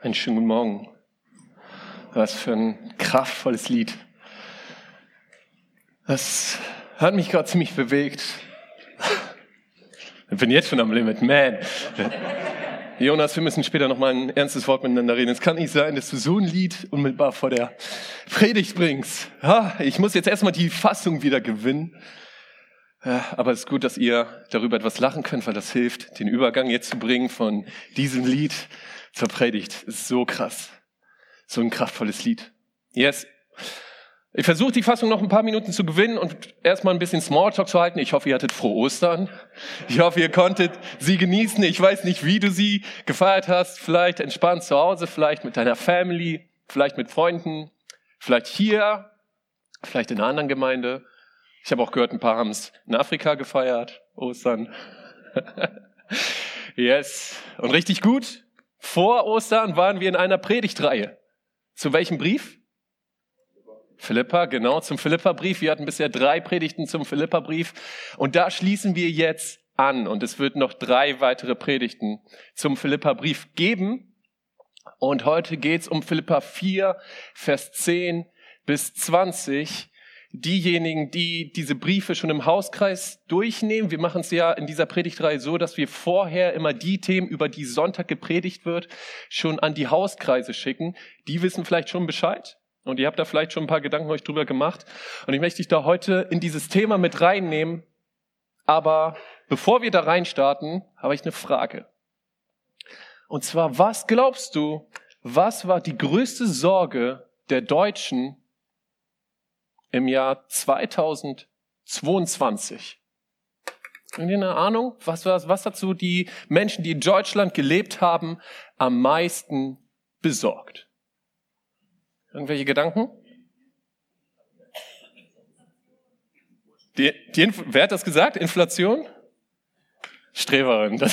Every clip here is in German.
Einen schönen guten Morgen. Was für ein kraftvolles Lied. Das hat mich gerade ziemlich bewegt. Ich bin jetzt schon am Limit, man. Jonas, wir müssen später noch mal ein ernstes Wort miteinander reden. Es kann nicht sein, dass du so ein Lied unmittelbar vor der Predigt bringst. Ich muss jetzt erstmal die Fassung wieder gewinnen. Aber es ist gut, dass ihr darüber etwas lachen könnt, weil das hilft, den Übergang jetzt zu bringen von diesem Lied zur Predigt. So krass. So ein kraftvolles Lied. Yes. Ich versuche die Fassung noch ein paar Minuten zu gewinnen und erstmal ein bisschen Smalltalk zu halten. Ich hoffe, ihr hattet frohe Ostern. Ich hoffe, ihr konntet sie genießen. Ich weiß nicht, wie du sie gefeiert hast. Vielleicht entspannt zu Hause, vielleicht mit deiner Family, vielleicht mit Freunden, vielleicht hier, vielleicht in einer anderen Gemeinde. Ich habe auch gehört, ein paar haben es in Afrika gefeiert, Ostern. yes. Und richtig gut. Vor Ostern waren wir in einer Predigtreihe. Zu welchem Brief? Philippa, genau, zum Philippa-Brief. Wir hatten bisher drei Predigten zum Philippa-Brief. Und da schließen wir jetzt an. Und es wird noch drei weitere Predigten zum Philippa-Brief geben. Und heute geht's um Philippa 4, Vers 10 bis 20 diejenigen, die diese Briefe schon im Hauskreis durchnehmen. Wir machen es ja in dieser Predigtreihe so, dass wir vorher immer die Themen, über die Sonntag gepredigt wird, schon an die Hauskreise schicken. Die wissen vielleicht schon Bescheid. Und ihr habt da vielleicht schon ein paar Gedanken euch drüber gemacht. Und ich möchte dich da heute in dieses Thema mit reinnehmen. Aber bevor wir da reinstarten, habe ich eine Frage. Und zwar, was glaubst du, was war die größte Sorge der Deutschen im Jahr 2022. Habt ihr eine Ahnung? Was, was, was so die Menschen, die in Deutschland gelebt haben, am meisten besorgt? Irgendwelche Gedanken? Die, die, wer hat das gesagt? Inflation? Streberin.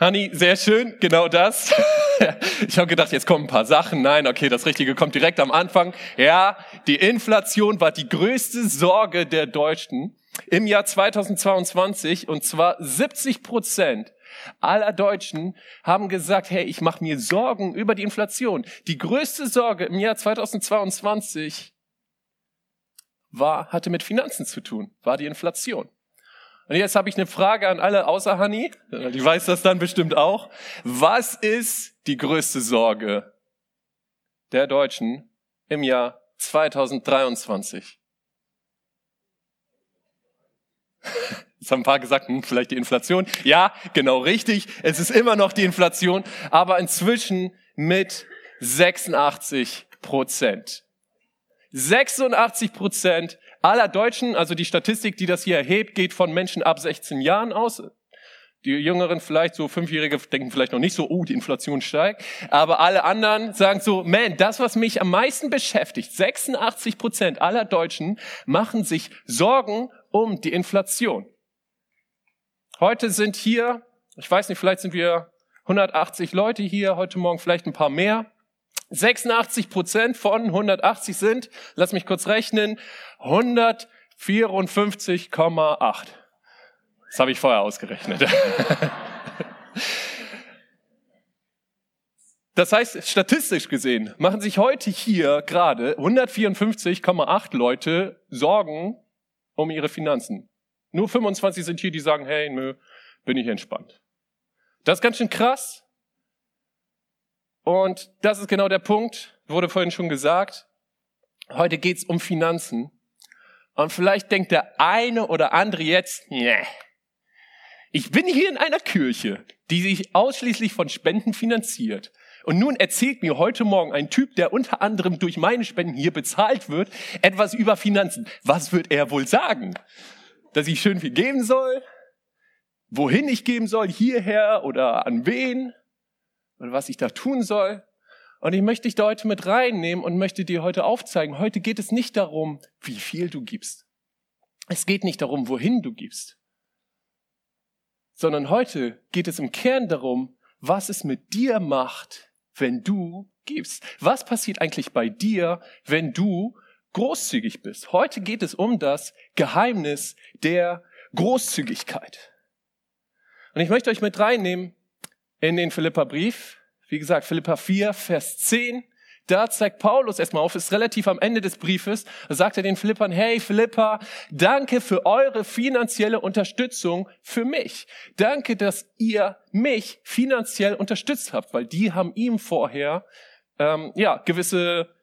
Hanni, sehr schön, genau das. Ich habe gedacht, jetzt kommen ein paar Sachen. Nein, okay, das Richtige kommt direkt am Anfang. Ja, die Inflation war die größte Sorge der Deutschen im Jahr 2022 und zwar 70 Prozent aller Deutschen haben gesagt, hey, ich mache mir Sorgen über die Inflation. Die größte Sorge im Jahr 2022 war, hatte mit Finanzen zu tun, war die Inflation. Und jetzt habe ich eine Frage an alle außer Hanni. Die weiß das dann bestimmt auch. Was ist die größte Sorge der Deutschen im Jahr 2023? Jetzt haben ein paar gesagt, hm, vielleicht die Inflation. Ja, genau richtig. Es ist immer noch die Inflation, aber inzwischen mit 86 Prozent. 86 Prozent aller Deutschen, also die Statistik, die das hier erhebt, geht von Menschen ab 16 Jahren aus. Die Jüngeren vielleicht, so Fünfjährige, denken vielleicht noch nicht so, oh, die Inflation steigt. Aber alle anderen sagen so, man, das, was mich am meisten beschäftigt, 86 Prozent aller Deutschen machen sich Sorgen um die Inflation. Heute sind hier, ich weiß nicht, vielleicht sind wir 180 Leute hier, heute Morgen vielleicht ein paar mehr. 86 Prozent von 180 sind, lass mich kurz rechnen, 154,8. Das habe ich vorher ausgerechnet. Das heißt, statistisch gesehen machen sich heute hier gerade 154,8 Leute Sorgen um ihre Finanzen. Nur 25 sind hier, die sagen, hey, nö, bin ich entspannt. Das ist ganz schön krass. Und das ist genau der Punkt, wurde vorhin schon gesagt. Heute geht's um Finanzen. Und vielleicht denkt der eine oder andere jetzt, nee, ich bin hier in einer Kirche, die sich ausschließlich von Spenden finanziert. Und nun erzählt mir heute Morgen ein Typ, der unter anderem durch meine Spenden hier bezahlt wird, etwas über Finanzen. Was wird er wohl sagen? Dass ich schön viel geben soll? Wohin ich geben soll? Hierher oder an wen? Und was ich da tun soll. Und ich möchte dich da heute mit reinnehmen und möchte dir heute aufzeigen, heute geht es nicht darum, wie viel du gibst. Es geht nicht darum, wohin du gibst. Sondern heute geht es im Kern darum, was es mit dir macht, wenn du gibst. Was passiert eigentlich bei dir, wenn du großzügig bist? Heute geht es um das Geheimnis der Großzügigkeit. Und ich möchte euch mit reinnehmen in den Philippa-Brief. Wie gesagt, Philippa 4, Vers 10. Da zeigt Paulus erstmal auf, ist relativ am Ende des Briefes, da sagt er den Philippern, hey Philippa, danke für eure finanzielle Unterstützung für mich. Danke, dass ihr mich finanziell unterstützt habt, weil die haben ihm vorher ähm, ja gewisse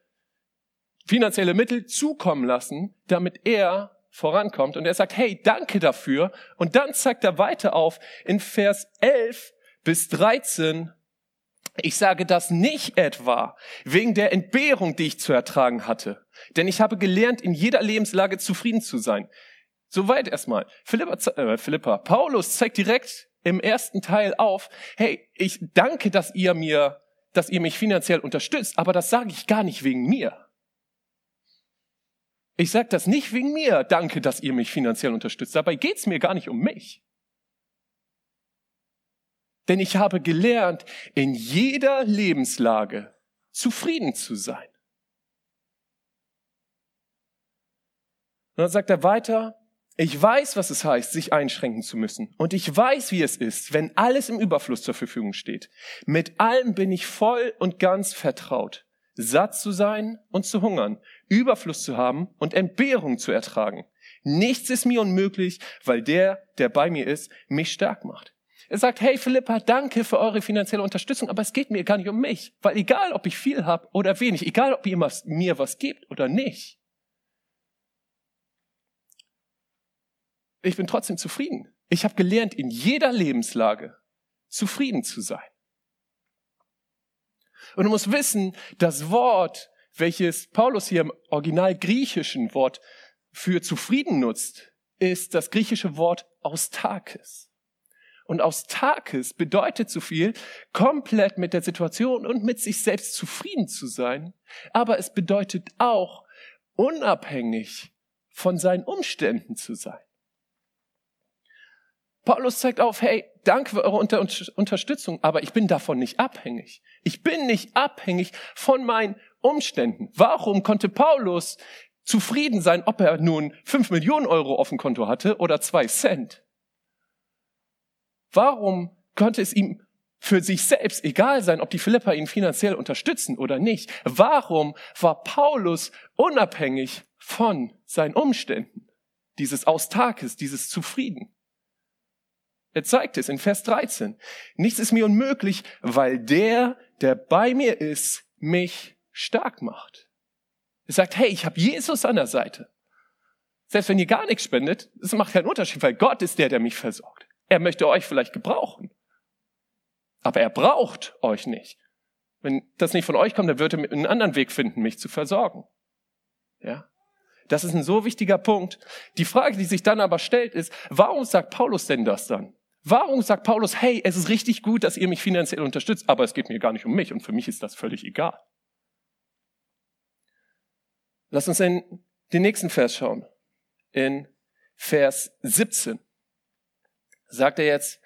finanzielle Mittel zukommen lassen, damit er vorankommt. Und er sagt, hey, danke dafür. Und dann zeigt er weiter auf in Vers 11 bis 13, ich sage das nicht etwa wegen der Entbehrung, die ich zu ertragen hatte. Denn ich habe gelernt, in jeder Lebenslage zufrieden zu sein. Soweit erstmal. Philippa, äh, Philippa, Paulus zeigt direkt im ersten Teil auf, hey, ich danke, dass ihr mir, dass ihr mich finanziell unterstützt, aber das sage ich gar nicht wegen mir. Ich sage das nicht wegen mir, danke, dass ihr mich finanziell unterstützt. Dabei geht's mir gar nicht um mich. Denn ich habe gelernt, in jeder Lebenslage zufrieden zu sein. Und dann sagt er weiter, ich weiß, was es heißt, sich einschränken zu müssen. Und ich weiß, wie es ist, wenn alles im Überfluss zur Verfügung steht. Mit allem bin ich voll und ganz vertraut. Satt zu sein und zu hungern, Überfluss zu haben und Entbehrung zu ertragen. Nichts ist mir unmöglich, weil der, der bei mir ist, mich stark macht. Er sagt, hey Philippa, danke für eure finanzielle Unterstützung, aber es geht mir gar nicht um mich, weil egal, ob ich viel habe oder wenig, egal, ob ihr mir was gebt oder nicht, ich bin trotzdem zufrieden. Ich habe gelernt, in jeder Lebenslage zufrieden zu sein. Und du musst wissen, das Wort, welches Paulus hier im original griechischen Wort für zufrieden nutzt, ist das griechische Wort austakes. Und aus Takes bedeutet so viel, komplett mit der Situation und mit sich selbst zufrieden zu sein. Aber es bedeutet auch, unabhängig von seinen Umständen zu sein. Paulus zeigt auf, hey, danke für eure Unter Unterstützung, aber ich bin davon nicht abhängig. Ich bin nicht abhängig von meinen Umständen. Warum konnte Paulus zufrieden sein, ob er nun fünf Millionen Euro auf dem Konto hatte oder zwei Cent? Warum konnte es ihm für sich selbst egal sein, ob die Philippa ihn finanziell unterstützen oder nicht? Warum war Paulus unabhängig von seinen Umständen? Dieses Austages, dieses Zufrieden. Er zeigt es in Vers 13. Nichts ist mir unmöglich, weil der, der bei mir ist, mich stark macht. Er sagt, hey, ich habe Jesus an der Seite. Selbst wenn ihr gar nichts spendet, es macht keinen Unterschied, weil Gott ist der, der mich versorgt. Er möchte euch vielleicht gebrauchen. Aber er braucht euch nicht. Wenn das nicht von euch kommt, dann wird er einen anderen Weg finden, mich zu versorgen. Ja? Das ist ein so wichtiger Punkt. Die Frage, die sich dann aber stellt, ist, warum sagt Paulus denn das dann? Warum sagt Paulus, hey, es ist richtig gut, dass ihr mich finanziell unterstützt, aber es geht mir gar nicht um mich und für mich ist das völlig egal. Lass uns in den nächsten Vers schauen. In Vers 17 sagt er jetzt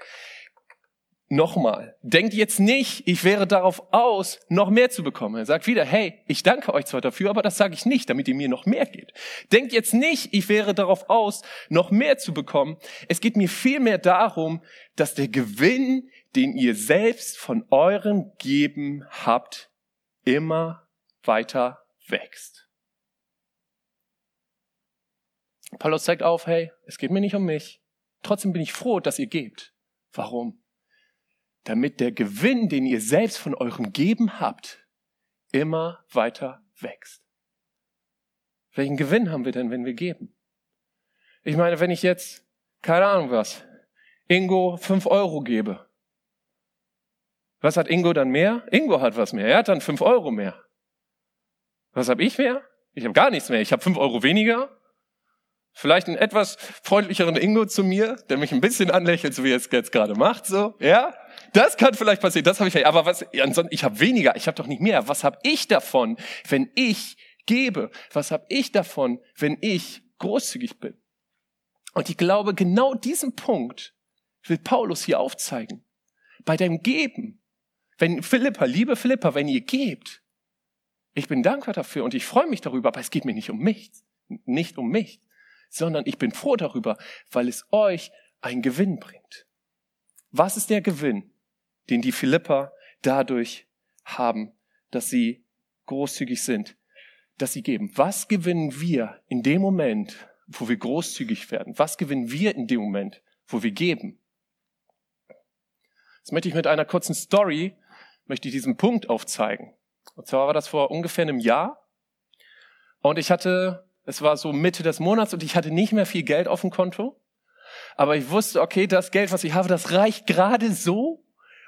nochmal, denkt jetzt nicht, ich wäre darauf aus, noch mehr zu bekommen. Er sagt wieder, hey, ich danke euch zwar dafür, aber das sage ich nicht, damit ihr mir noch mehr geht. Denkt jetzt nicht, ich wäre darauf aus, noch mehr zu bekommen. Es geht mir vielmehr darum, dass der Gewinn, den ihr selbst von eurem Geben habt, immer weiter wächst. Paulus zeigt auf, hey, es geht mir nicht um mich. Trotzdem bin ich froh, dass ihr gebt. Warum? Damit der Gewinn, den ihr selbst von eurem Geben habt, immer weiter wächst. Welchen Gewinn haben wir denn, wenn wir geben? Ich meine, wenn ich jetzt, keine Ahnung was, Ingo fünf Euro gebe, was hat Ingo dann mehr? Ingo hat was mehr. Er hat dann fünf Euro mehr. Was habe ich mehr? Ich habe gar nichts mehr. Ich habe fünf Euro weniger Vielleicht einen etwas freundlicheren Ingo zu mir, der mich ein bisschen anlächelt, so wie er es jetzt gerade macht, so, ja? Das kann vielleicht passieren, das habe ich, aber was, ansonsten, ich habe weniger, ich habe doch nicht mehr. Was habe ich davon, wenn ich gebe? Was habe ich davon, wenn ich großzügig bin? Und ich glaube, genau diesen Punkt will Paulus hier aufzeigen. Bei deinem Geben, wenn Philippa, liebe Philippa, wenn ihr gebt, ich bin dankbar dafür und ich freue mich darüber, aber es geht mir nicht um mich, nicht um mich, sondern ich bin froh darüber, weil es euch einen Gewinn bringt. Was ist der Gewinn? den die Philipper dadurch haben, dass sie großzügig sind, dass sie geben. Was gewinnen wir in dem Moment, wo wir großzügig werden? Was gewinnen wir in dem Moment, wo wir geben? Jetzt möchte ich mit einer kurzen Story, möchte ich diesen Punkt aufzeigen. Und zwar war das vor ungefähr einem Jahr. Und ich hatte, es war so Mitte des Monats und ich hatte nicht mehr viel Geld auf dem Konto. Aber ich wusste, okay, das Geld, was ich habe, das reicht gerade so,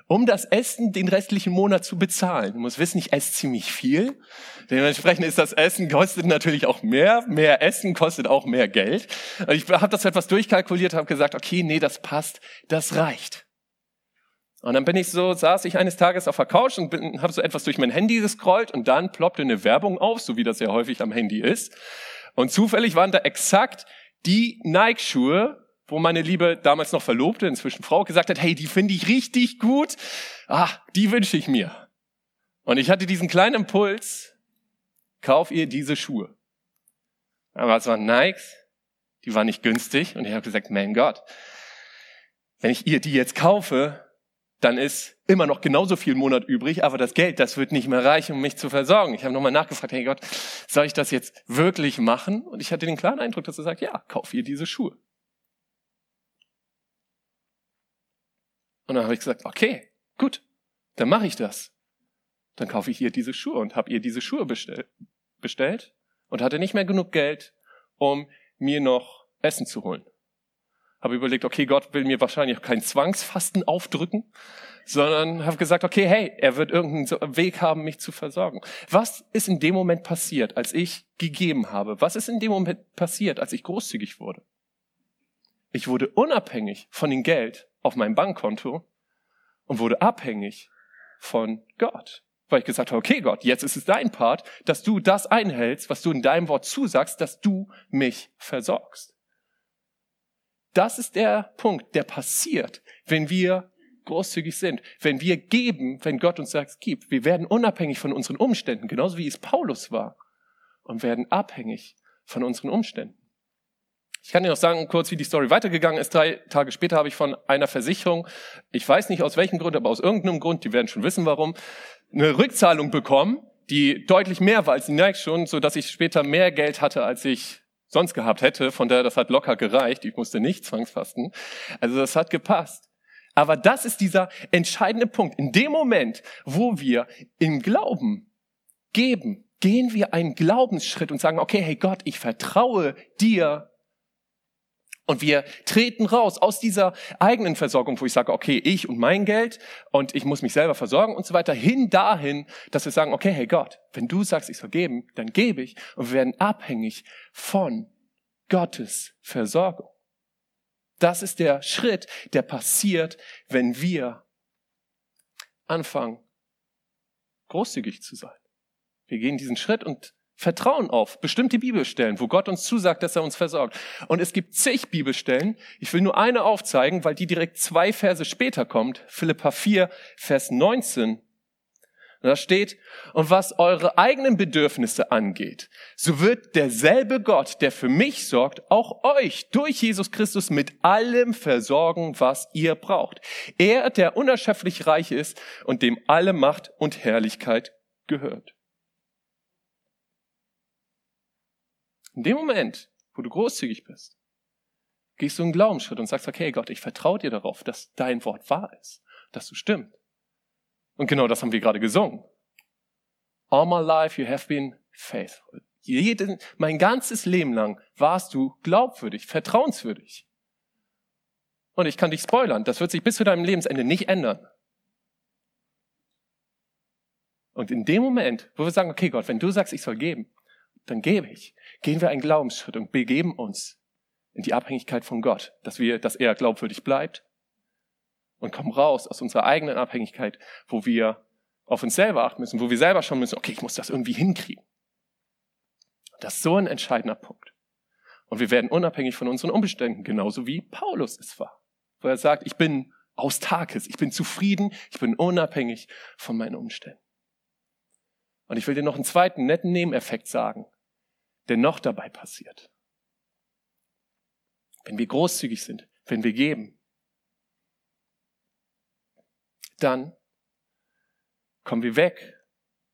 um das Essen den restlichen Monat zu bezahlen. Du musst wissen, ich esse ziemlich viel. Dementsprechend ist das Essen kostet natürlich auch mehr. Mehr Essen kostet auch mehr Geld. Und ich habe das etwas durchkalkuliert, habe gesagt, okay, nee, das passt, das reicht. Und dann bin ich so, saß ich eines Tages auf der Couch und habe so etwas durch mein Handy gescrollt und dann ploppte eine Werbung auf, so wie das ja häufig am Handy ist. Und zufällig waren da exakt die Nike-Schuhe, wo meine liebe damals noch Verlobte, inzwischen Frau, gesagt hat, hey, die finde ich richtig gut, ah, die wünsche ich mir. Und ich hatte diesen kleinen Impuls, kauf ihr diese Schuhe. Aber es waren Nikes, die waren nicht günstig und ich habe gesagt, mein Gott, wenn ich ihr die jetzt kaufe, dann ist immer noch genauso viel Monat übrig, aber das Geld, das wird nicht mehr reichen, um mich zu versorgen. Ich habe nochmal nachgefragt, hey Gott, soll ich das jetzt wirklich machen? Und ich hatte den klaren Eindruck, dass er sagt, ja, kauf ihr diese Schuhe. Und dann habe ich gesagt, okay, gut, dann mache ich das. Dann kaufe ich ihr diese Schuhe und habe ihr diese Schuhe bestell, bestellt und hatte nicht mehr genug Geld, um mir noch Essen zu holen. Habe überlegt, okay, Gott will mir wahrscheinlich kein Zwangsfasten aufdrücken, sondern habe gesagt, okay, hey, er wird irgendeinen Weg haben, mich zu versorgen. Was ist in dem Moment passiert, als ich gegeben habe? Was ist in dem Moment passiert, als ich großzügig wurde? Ich wurde unabhängig von dem Geld, auf meinem Bankkonto und wurde abhängig von Gott. Weil ich gesagt habe, okay Gott, jetzt ist es dein Part, dass du das einhältst, was du in deinem Wort zusagst, dass du mich versorgst. Das ist der Punkt, der passiert, wenn wir großzügig sind, wenn wir geben, wenn Gott uns sagt, gib. Wir werden unabhängig von unseren Umständen, genauso wie es Paulus war, und werden abhängig von unseren Umständen. Ich kann dir noch sagen, kurz, wie die Story weitergegangen ist. Drei Tage später habe ich von einer Versicherung, ich weiß nicht aus welchem Grund, aber aus irgendeinem Grund, die werden schon wissen warum, eine Rückzahlung bekommen, die deutlich mehr war als die Nike schon, so dass ich später mehr Geld hatte, als ich sonst gehabt hätte. Von daher, das hat locker gereicht. Ich musste nicht zwangsfasten. Also das hat gepasst. Aber das ist dieser entscheidende Punkt. In dem Moment, wo wir im Glauben geben, gehen wir einen Glaubensschritt und sagen, okay, hey Gott, ich vertraue dir und wir treten raus aus dieser eigenen Versorgung, wo ich sage, okay, ich und mein Geld und ich muss mich selber versorgen und so weiter, hin dahin, dass wir sagen, okay, hey Gott, wenn du sagst, ich soll geben, dann gebe ich und wir werden abhängig von Gottes Versorgung. Das ist der Schritt, der passiert, wenn wir anfangen, großzügig zu sein. Wir gehen diesen Schritt und Vertrauen auf bestimmte Bibelstellen, wo Gott uns zusagt, dass er uns versorgt. Und es gibt zig Bibelstellen. Ich will nur eine aufzeigen, weil die direkt zwei Verse später kommt. Philippa 4, Vers 19. da steht, und was eure eigenen Bedürfnisse angeht, so wird derselbe Gott, der für mich sorgt, auch euch durch Jesus Christus mit allem versorgen, was ihr braucht. Er, der unerschöpflich reich ist und dem alle Macht und Herrlichkeit gehört. In dem Moment, wo du großzügig bist, gehst du einen Glaubensschritt und sagst, okay, Gott, ich vertraue dir darauf, dass dein Wort wahr ist, dass du stimmt. Und genau das haben wir gerade gesungen. All my life you have been faithful. Jeden, mein ganzes Leben lang warst du glaubwürdig, vertrauenswürdig. Und ich kann dich spoilern, das wird sich bis zu deinem Lebensende nicht ändern. Und in dem Moment, wo wir sagen, okay Gott, wenn du sagst, ich soll geben, dann gebe ich. Gehen wir einen Glaubensschritt und begeben uns in die Abhängigkeit von Gott, dass wir, dass er glaubwürdig bleibt und kommen raus aus unserer eigenen Abhängigkeit, wo wir auf uns selber achten müssen, wo wir selber schon müssen, okay, ich muss das irgendwie hinkriegen. Das ist so ein entscheidender Punkt. Und wir werden unabhängig von unseren Umständen, genauso wie Paulus es war. Wo er sagt, ich bin autarkes, ich bin zufrieden, ich bin unabhängig von meinen Umständen. Und ich will dir noch einen zweiten netten Nebeneffekt sagen der noch dabei passiert. Wenn wir großzügig sind, wenn wir geben, dann kommen wir weg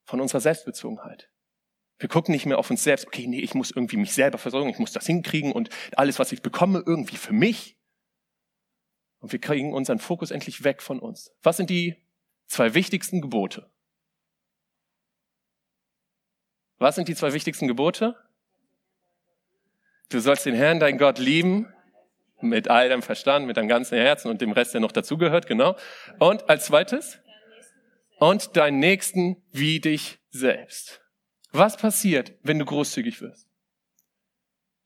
von unserer Selbstbezogenheit. Wir gucken nicht mehr auf uns selbst, okay, nee, ich muss irgendwie mich selber versorgen, ich muss das hinkriegen und alles, was ich bekomme, irgendwie für mich. Und wir kriegen unseren Fokus endlich weg von uns. Was sind die zwei wichtigsten Gebote? Was sind die zwei wichtigsten Gebote? Du sollst den Herrn, dein Gott, lieben mit all deinem Verstand, mit deinem ganzen Herzen und dem Rest, der noch dazugehört, genau. Und als zweites? Und deinen Nächsten wie dich selbst. Was passiert, wenn du großzügig wirst?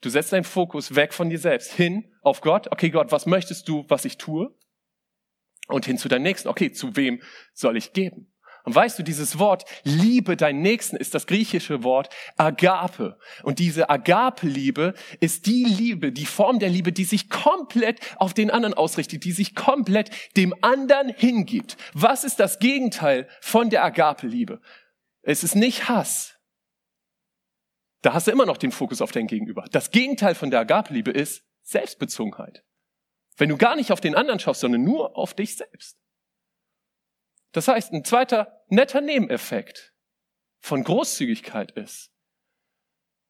Du setzt deinen Fokus weg von dir selbst hin auf Gott. Okay, Gott, was möchtest du, was ich tue? Und hin zu deinem Nächsten. Okay, zu wem soll ich geben? Und weißt du, dieses Wort Liebe deinen Nächsten ist das griechische Wort Agape. Und diese Agape-Liebe ist die Liebe, die Form der Liebe, die sich komplett auf den anderen ausrichtet, die sich komplett dem anderen hingibt. Was ist das Gegenteil von der Agape-Liebe? Es ist nicht Hass. Da hast du immer noch den Fokus auf dein Gegenüber. Das Gegenteil von der Agape-Liebe ist Selbstbezogenheit. Wenn du gar nicht auf den anderen schaust, sondern nur auf dich selbst. Das heißt, ein zweiter netter Nebeneffekt von Großzügigkeit ist,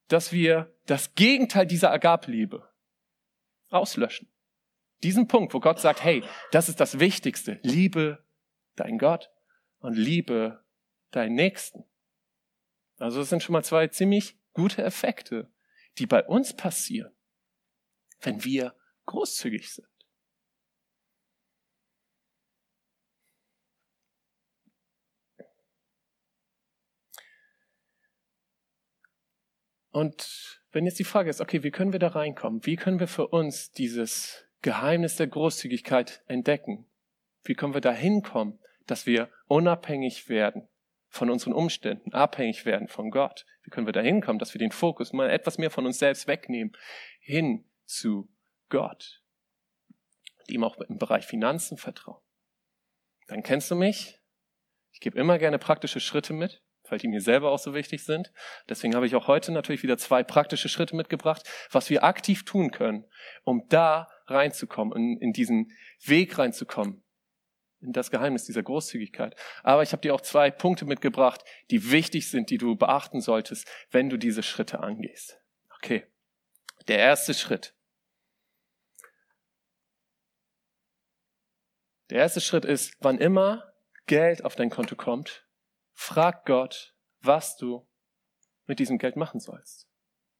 dass wir das Gegenteil dieser Agabliebe auslöschen. Diesen Punkt, wo Gott sagt, hey, das ist das Wichtigste. Liebe dein Gott und liebe deinen Nächsten. Also das sind schon mal zwei ziemlich gute Effekte, die bei uns passieren, wenn wir großzügig sind. Und wenn jetzt die Frage ist, okay, wie können wir da reinkommen? Wie können wir für uns dieses Geheimnis der Großzügigkeit entdecken? Wie können wir da hinkommen, dass wir unabhängig werden von unseren Umständen, abhängig werden von Gott? Wie können wir da hinkommen, dass wir den Fokus mal etwas mehr von uns selbst wegnehmen, hin zu Gott? Und ihm auch im Bereich Finanzen vertrauen. Dann kennst du mich. Ich gebe immer gerne praktische Schritte mit weil die mir selber auch so wichtig sind. Deswegen habe ich auch heute natürlich wieder zwei praktische Schritte mitgebracht, was wir aktiv tun können, um da reinzukommen, in, in diesen Weg reinzukommen, in das Geheimnis dieser Großzügigkeit. Aber ich habe dir auch zwei Punkte mitgebracht, die wichtig sind, die du beachten solltest, wenn du diese Schritte angehst. Okay. Der erste Schritt. Der erste Schritt ist, wann immer Geld auf dein Konto kommt, Frag Gott, was du mit diesem Geld machen sollst.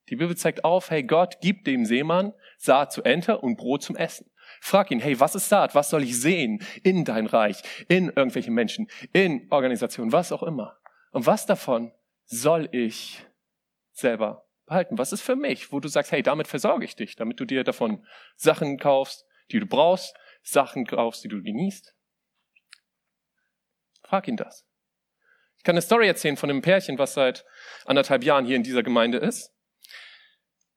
Die Bibel zeigt auf, hey Gott, gib dem Seemann Saat zu Ente und Brot zum Essen. Frag ihn, hey, was ist Saat? Was soll ich sehen in dein Reich, in irgendwelche Menschen, in Organisationen, was auch immer? Und was davon soll ich selber behalten? Was ist für mich, wo du sagst, hey, damit versorge ich dich, damit du dir davon Sachen kaufst, die du brauchst, Sachen kaufst, die du genießt? Frag ihn das. Ich kann eine Story erzählen von einem Pärchen, was seit anderthalb Jahren hier in dieser Gemeinde ist.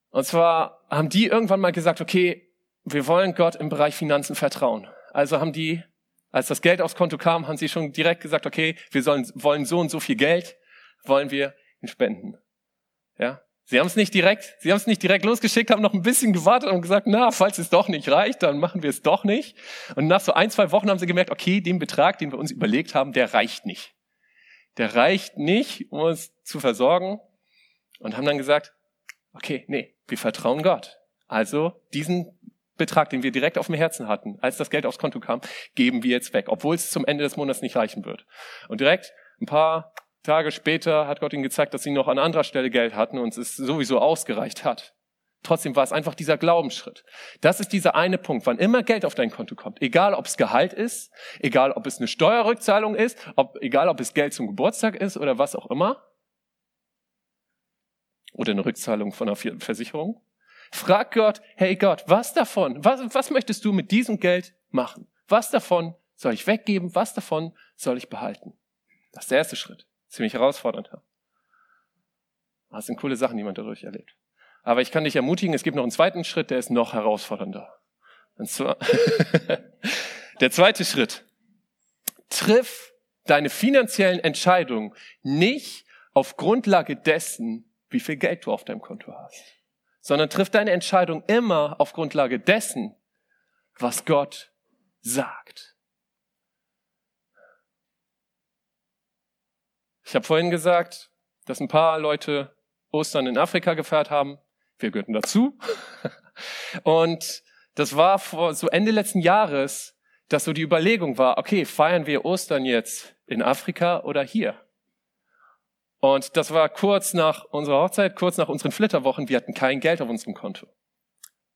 Und zwar haben die irgendwann mal gesagt, okay, wir wollen Gott im Bereich Finanzen vertrauen. Also haben die, als das Geld aufs Konto kam, haben sie schon direkt gesagt, okay, wir sollen, wollen so und so viel Geld, wollen wir ihn spenden. Ja. Sie haben es nicht direkt, sie haben es nicht direkt losgeschickt, haben noch ein bisschen gewartet und gesagt, na, falls es doch nicht reicht, dann machen wir es doch nicht. Und nach so ein, zwei Wochen haben sie gemerkt, okay, den Betrag, den wir uns überlegt haben, der reicht nicht der reicht nicht, um uns zu versorgen. Und haben dann gesagt, okay, nee, wir vertrauen Gott. Also diesen Betrag, den wir direkt auf dem Herzen hatten, als das Geld aufs Konto kam, geben wir jetzt weg, obwohl es zum Ende des Monats nicht reichen wird. Und direkt ein paar Tage später hat Gott ihnen gezeigt, dass sie noch an anderer Stelle Geld hatten und es sowieso ausgereicht hat. Trotzdem war es einfach dieser Glaubensschritt. Das ist dieser eine Punkt. Wann immer Geld auf dein Konto kommt, egal ob es Gehalt ist, egal ob es eine Steuerrückzahlung ist, ob, egal ob es Geld zum Geburtstag ist oder was auch immer, oder eine Rückzahlung von einer Versicherung, frag Gott, hey Gott, was davon, was, was möchtest du mit diesem Geld machen? Was davon soll ich weggeben? Was davon soll ich behalten? Das ist der erste Schritt. Ziemlich herausfordernd. Das sind coole Sachen, die man dadurch erlebt. Aber ich kann dich ermutigen, es gibt noch einen zweiten Schritt, der ist noch herausfordernder. Und zwar der zweite Schritt. Triff deine finanziellen Entscheidungen nicht auf Grundlage dessen, wie viel Geld du auf deinem Konto hast, sondern triff deine Entscheidung immer auf Grundlage dessen, was Gott sagt. Ich habe vorhin gesagt, dass ein paar Leute Ostern in Afrika gefeiert haben. Wir gehörten dazu. Und das war vor so Ende letzten Jahres, dass so die Überlegung war, okay, feiern wir Ostern jetzt in Afrika oder hier? Und das war kurz nach unserer Hochzeit, kurz nach unseren Flitterwochen. Wir hatten kein Geld auf unserem Konto.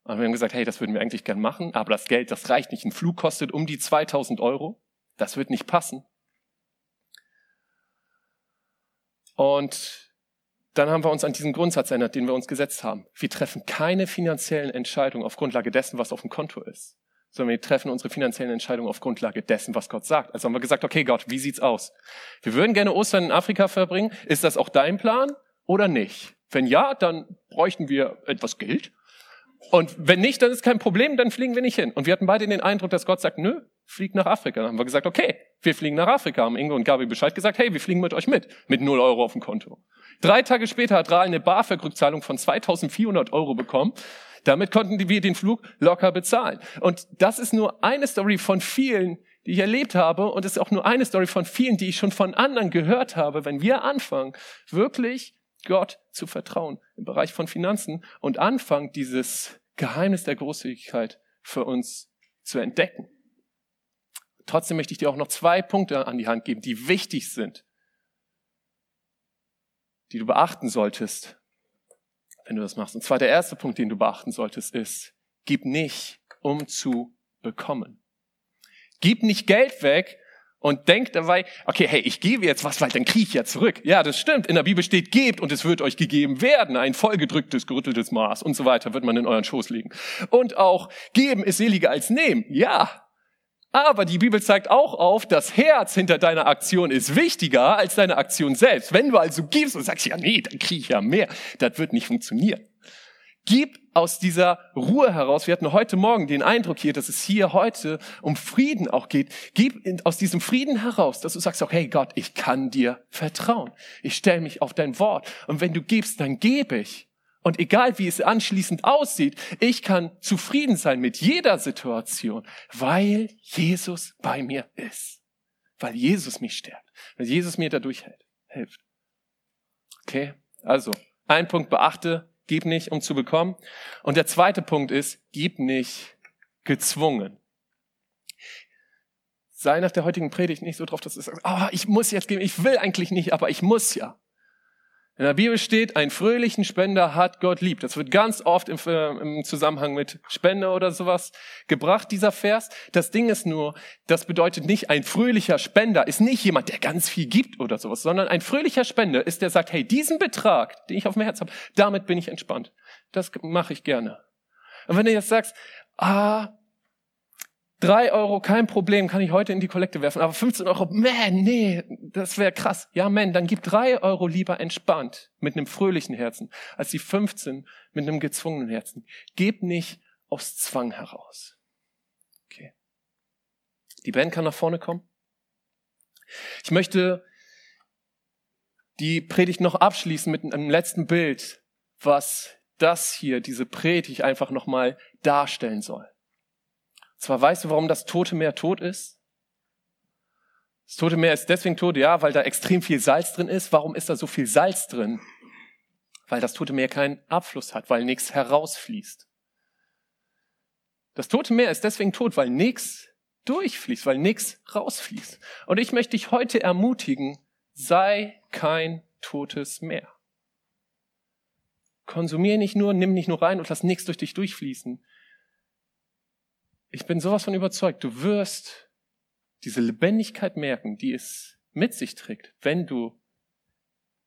Und wir haben gesagt, hey, das würden wir eigentlich gern machen, aber das Geld, das reicht nicht. Ein Flug kostet um die 2000 Euro. Das wird nicht passen. Und dann haben wir uns an diesen Grundsatz erinnert, den wir uns gesetzt haben. Wir treffen keine finanziellen Entscheidungen auf Grundlage dessen, was auf dem Konto ist, sondern wir treffen unsere finanziellen Entscheidungen auf Grundlage dessen, was Gott sagt. Also haben wir gesagt, okay, Gott, wie sieht's aus? Wir würden gerne Ostern in Afrika verbringen. Ist das auch dein Plan oder nicht? Wenn ja, dann bräuchten wir etwas Geld und wenn nicht, dann ist kein Problem, dann fliegen wir nicht hin. Und wir hatten beide den Eindruck, dass Gott sagt, nö, fliegt nach Afrika. Dann haben wir gesagt, okay, wir fliegen nach Afrika. Haben Ingo und Gabi Bescheid gesagt, hey, wir fliegen mit euch mit. Mit null Euro auf dem Konto. Drei Tage später hat Rahl eine BAföG-Rückzahlung von 2400 Euro bekommen. Damit konnten wir den Flug locker bezahlen. Und das ist nur eine Story von vielen, die ich erlebt habe. Und es ist auch nur eine Story von vielen, die ich schon von anderen gehört habe. Wenn wir anfangen, wirklich Gott zu vertrauen im Bereich von Finanzen und anfangen, dieses Geheimnis der Großzügigkeit für uns zu entdecken. Trotzdem möchte ich dir auch noch zwei Punkte an die Hand geben, die wichtig sind, die du beachten solltest, wenn du das machst. Und zwar der erste Punkt, den du beachten solltest, ist, gib nicht, um zu bekommen. Gib nicht Geld weg, und denkt dabei, okay, hey, ich gebe jetzt was, weil dann kriege ich ja zurück. Ja, das stimmt. In der Bibel steht, gebt und es wird euch gegeben werden. Ein vollgedrücktes, gerütteltes Maß und so weiter wird man in euren Schoß legen. Und auch geben ist seliger als nehmen. Ja. Aber die Bibel zeigt auch auf, das Herz hinter deiner Aktion ist wichtiger als deine Aktion selbst. Wenn du also gibst und sagst, ja, nee, dann kriege ich ja mehr, das wird nicht funktionieren. Gib aus dieser Ruhe heraus. Wir hatten heute Morgen den Eindruck hier, dass es hier heute um Frieden auch geht. Gib aus diesem Frieden heraus, dass du sagst auch, hey Gott, ich kann dir vertrauen. Ich stelle mich auf dein Wort. Und wenn du gibst, dann gebe ich. Und egal wie es anschließend aussieht, ich kann zufrieden sein mit jeder Situation, weil Jesus bei mir ist. Weil Jesus mich stärkt. Weil Jesus mir dadurch hilft. Okay? Also, ein Punkt beachte, Gib nicht, um zu bekommen. Und der zweite Punkt ist, gib nicht gezwungen. Sei nach der heutigen Predigt nicht so drauf, dass du sagst, oh, ich muss jetzt geben, ich will eigentlich nicht, aber ich muss ja. In der Bibel steht, einen fröhlichen Spender hat Gott lieb. Das wird ganz oft im, äh, im, Zusammenhang mit Spende oder sowas gebracht, dieser Vers. Das Ding ist nur, das bedeutet nicht, ein fröhlicher Spender ist nicht jemand, der ganz viel gibt oder sowas, sondern ein fröhlicher Spender ist, der sagt, hey, diesen Betrag, den ich auf dem Herz habe, damit bin ich entspannt. Das mache ich gerne. Und wenn du jetzt sagst, ah, Drei Euro, kein Problem, kann ich heute in die Kollekte werfen. Aber 15 Euro, man, nee, das wäre krass. Ja, man, dann gib drei Euro lieber entspannt, mit einem fröhlichen Herzen, als die 15 mit einem gezwungenen Herzen. Gib nicht aus Zwang heraus. Okay. Die Band kann nach vorne kommen. Ich möchte die Predigt noch abschließen mit einem letzten Bild, was das hier, diese Predigt einfach nochmal darstellen soll. Zwar weißt du, warum das Tote Meer tot ist? Das Tote Meer ist deswegen tot, ja, weil da extrem viel Salz drin ist. Warum ist da so viel Salz drin? Weil das Tote Meer keinen Abfluss hat, weil nichts herausfließt. Das Tote Meer ist deswegen tot, weil nichts durchfließt, weil nichts rausfließt. Und ich möchte dich heute ermutigen, sei kein totes Meer. Konsumier nicht nur, nimm nicht nur rein und lass nichts durch dich durchfließen, ich bin sowas von überzeugt, du wirst diese Lebendigkeit merken, die es mit sich trägt, wenn du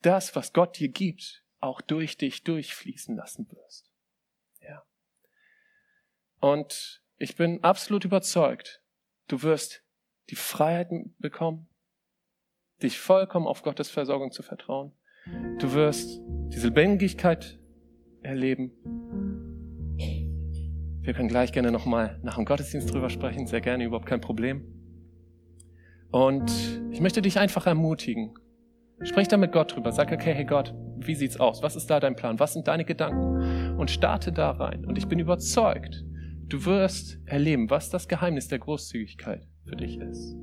das, was Gott dir gibt, auch durch dich durchfließen lassen wirst. Ja. Und ich bin absolut überzeugt, du wirst die Freiheit bekommen, dich vollkommen auf Gottes Versorgung zu vertrauen. Du wirst diese Lebendigkeit erleben wir können gleich gerne nochmal nach dem Gottesdienst drüber sprechen, sehr gerne, überhaupt kein Problem. Und ich möchte dich einfach ermutigen. Sprich da mit Gott drüber. Sag, okay, hey Gott, wie sieht's aus? Was ist da dein Plan? Was sind deine Gedanken? Und starte da rein. Und ich bin überzeugt, du wirst erleben, was das Geheimnis der Großzügigkeit für dich ist.